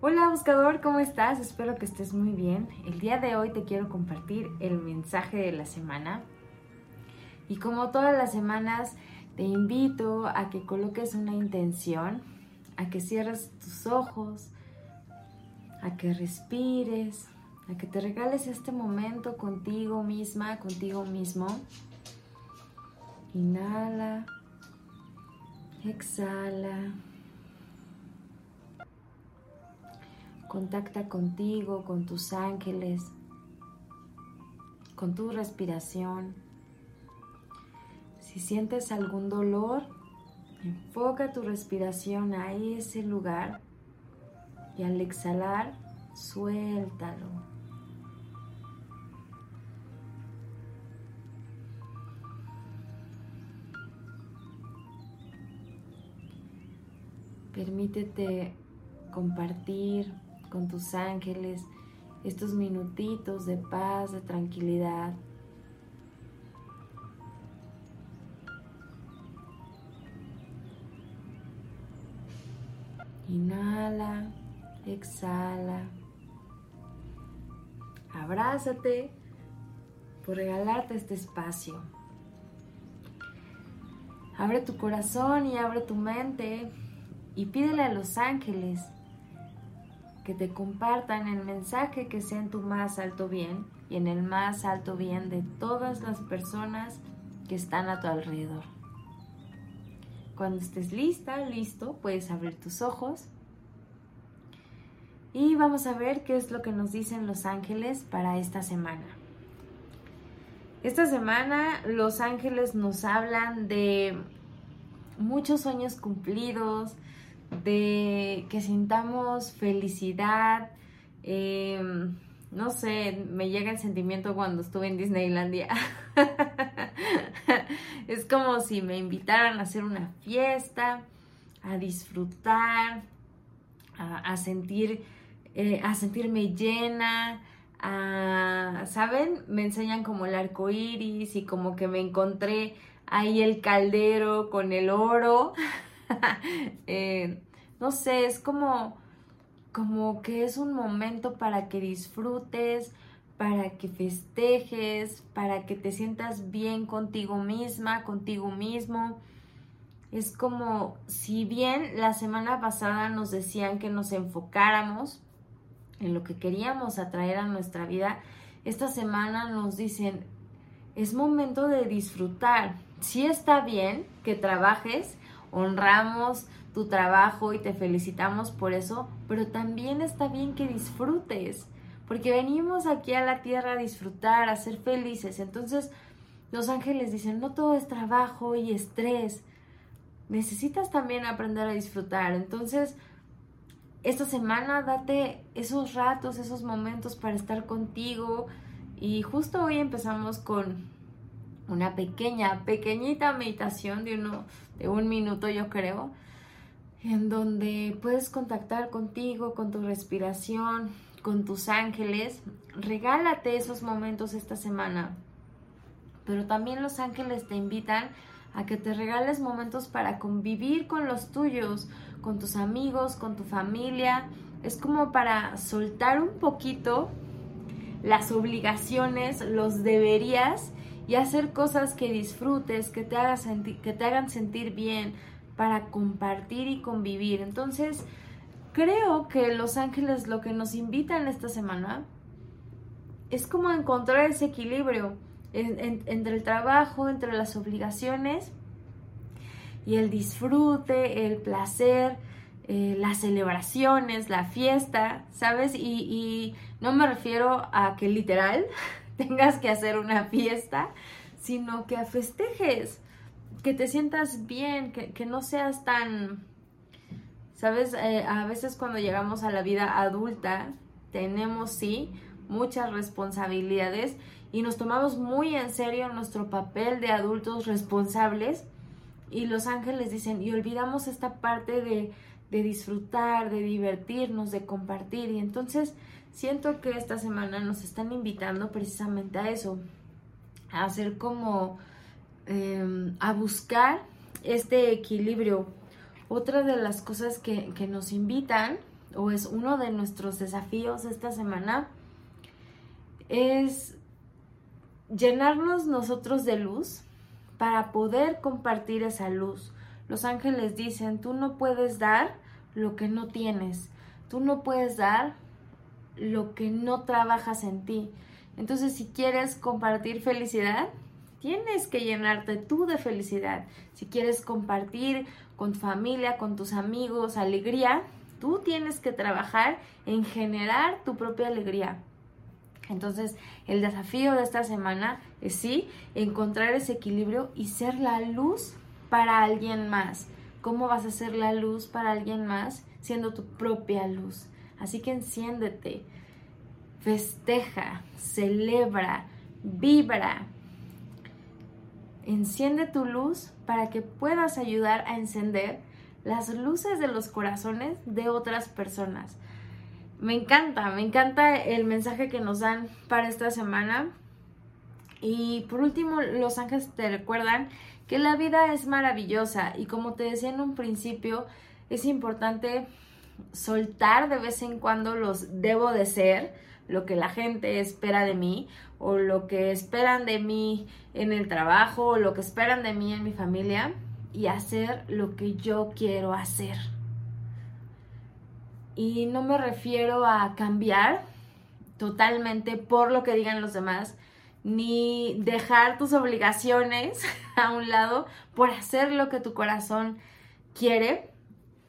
Hola buscador, ¿cómo estás? Espero que estés muy bien. El día de hoy te quiero compartir el mensaje de la semana. Y como todas las semanas, te invito a que coloques una intención, a que cierres tus ojos, a que respires, a que te regales este momento contigo misma, contigo mismo. Inhala, exhala. Contacta contigo, con tus ángeles, con tu respiración. Si sientes algún dolor, enfoca tu respiración a ese lugar y al exhalar, suéltalo. Permítete compartir con tus ángeles estos minutitos de paz, de tranquilidad. Inhala, exhala. Abrázate por regalarte este espacio. Abre tu corazón y abre tu mente y pídele a los ángeles que te compartan el mensaje que sea en tu más alto bien y en el más alto bien de todas las personas que están a tu alrededor. Cuando estés lista, listo, puedes abrir tus ojos y vamos a ver qué es lo que nos dicen los ángeles para esta semana. Esta semana los ángeles nos hablan de muchos sueños cumplidos, de que sintamos felicidad. Em, no sé, me llega el sentimiento cuando estuve en Disneylandia. es como si me invitaran a hacer una fiesta, a disfrutar, a, sentir, eh, a sentirme llena. A, ¿Saben? Me enseñan como el arco iris y como que me encontré ahí el caldero con el oro. Eh, no sé, es como, como que es un momento para que disfrutes, para que festejes, para que te sientas bien contigo misma, contigo mismo. Es como si bien la semana pasada nos decían que nos enfocáramos en lo que queríamos atraer a nuestra vida, esta semana nos dicen, es momento de disfrutar. Si está bien que trabajes, honramos tu trabajo y te felicitamos por eso, pero también está bien que disfrutes, porque venimos aquí a la tierra a disfrutar, a ser felices. Entonces, los ángeles dicen, no todo es trabajo y estrés, necesitas también aprender a disfrutar. Entonces, esta semana date esos ratos, esos momentos para estar contigo. Y justo hoy empezamos con una pequeña, pequeñita meditación de, uno, de un minuto, yo creo, en donde puedes contactar contigo, con tu respiración, con tus ángeles. Regálate esos momentos esta semana. Pero también los ángeles te invitan a que te regales momentos para convivir con los tuyos, con tus amigos, con tu familia. Es como para soltar un poquito las obligaciones, los deberías y hacer cosas que disfrutes, que te, que te hagan sentir bien, para compartir y convivir. Entonces, creo que Los Ángeles lo que nos invitan esta semana es como encontrar ese equilibrio entre el trabajo, entre las obligaciones y el disfrute, el placer, eh, las celebraciones, la fiesta, ¿sabes? Y, y no me refiero a que literal tengas que hacer una fiesta, sino que festejes que te sientas bien, que, no seas tan, sabes, eh, a veces cuando llegamos a la vida adulta tenemos sí muchas responsabilidades y nos tomamos muy en serio nuestro papel de adultos responsables y los ángeles dicen y olvidamos esta parte de, de disfrutar, de divertirnos, de compartir y entonces siento que esta semana nos están invitando precisamente a eso, a hacer como Em, a buscar este equilibrio. Otra de las cosas que, nos invitan o es uno de nuestros desafíos esta semana, es llenarnos nosotros de luz para poder compartir esa luz. Los ángeles dicen, tú no puedes dar lo que no tienes, tú no puedes dar lo que no trabajas en ti. Entonces, si quieres compartir felicidad, tienes que llenarte tú de felicidad. Si quieres compartir con tu familia, con tus amigos, alegría, tú tienes que trabajar en generar tu propia alegría. Entonces, el desafío de esta semana es sí, encontrar ese equilibrio y ser la luz para alguien más. ¿Cómo vas a ser la luz para alguien más siendo tu propia luz? Así que enciéndete, festeja, celebra, vibra. Enciende tu luz para que puedas ayudar a encender las luces de los corazones de otras personas. Me encanta, me encanta el mensaje que nos dan para esta semana. Y por último, los ángeles te recuerdan que la vida es maravillosa y como te decía en un principio, es importante soltar de vez en cuando los debo de ser, lo que la gente espera de mí o lo que esperan de mí en el trabajo o lo que esperan de mí en mi familia y hacer lo que yo quiero hacer. Y no me refiero a cambiar totalmente por lo que digan los demás, ni dejar tus obligaciones a un lado por hacer lo que tu corazón quiere,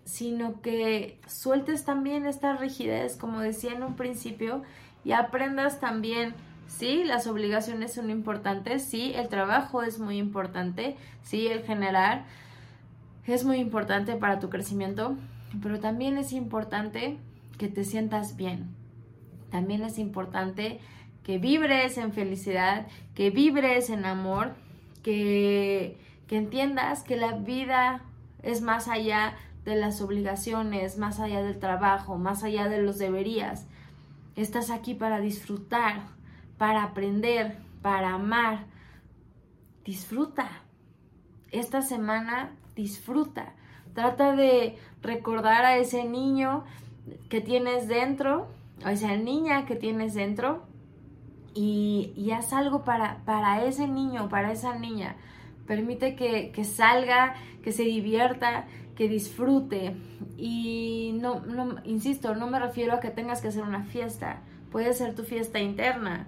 sino que sueltes también esta rigidez, como decía en un principio, y aprendas también, sí, las obligaciones son importantes, sí, el trabajo es muy importante, sí, el generar es muy importante para tu crecimiento, pero también es importante que te sientas bien. También es importante que vibres en felicidad, que vibres en amor, que, que entiendas que la vida es más allá de las obligaciones, más allá del trabajo, más allá de los deberías. Estás aquí para disfrutar, para aprender, para amar. Disfruta. Esta semana disfruta. Trata de recordar a ese niño que tienes dentro, a esa niña que tienes dentro, y, haz algo para, para ese niño, para esa niña. Permite que, salga, que se divierta, que disfrute. Y no, no, insisto, no me refiero a que tengas que hacer una fiesta. Puede ser tu fiesta interna.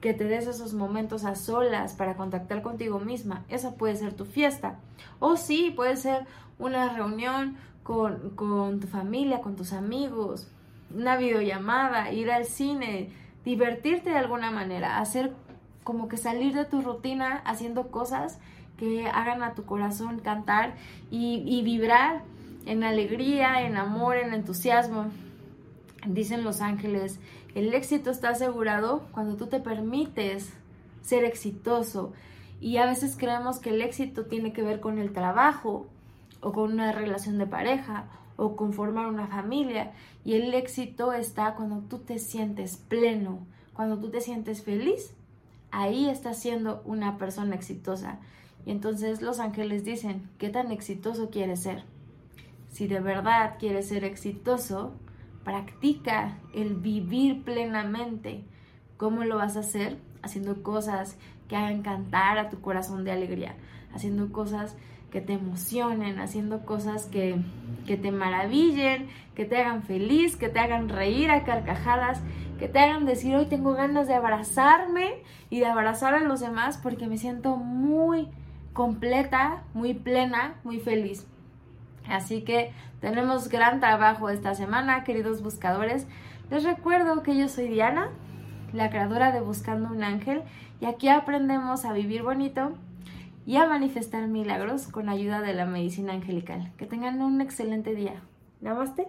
Que te des esos momentos a solas para contactar contigo misma. Esa puede ser tu fiesta. O sí, puede ser una reunión con, con tu familia, con tus amigos. Una videollamada, ir al cine, divertirte de alguna manera, hacer como que salir de tu rutina haciendo cosas que hagan a tu corazón cantar y, vibrar en alegría, en amor, en entusiasmo. Dicen los ángeles, el éxito está asegurado cuando tú te permites ser exitoso. Y a veces creemos que el éxito tiene que ver con el trabajo o con una relación de pareja o con formar una familia. Y el éxito está cuando tú te sientes pleno, cuando tú te sientes feliz. Ahí estás siendo una persona exitosa. Y entonces los ángeles dicen, ¿qué tan exitoso quieres ser? Si de verdad quieres ser exitoso, practica el vivir plenamente. ¿Cómo lo vas a hacer? Haciendo cosas que hagan cantar a tu corazón de alegría, haciendo cosas que te emocionen, haciendo cosas que, que te maravillen, que te hagan feliz, que te hagan reír a carcajadas, que te hagan decir hoy tengo ganas de abrazarme y de abrazar a los demás porque me siento muy completa, muy plena, muy feliz. Así que tenemos gran trabajo esta semana, queridos buscadores. Les recuerdo que yo soy Diana, la creadora de Buscando un Ángel, y aquí aprendemos a vivir bonito y a manifestar milagros con ayuda de la medicina angelical. Que tengan un excelente día. Namaste.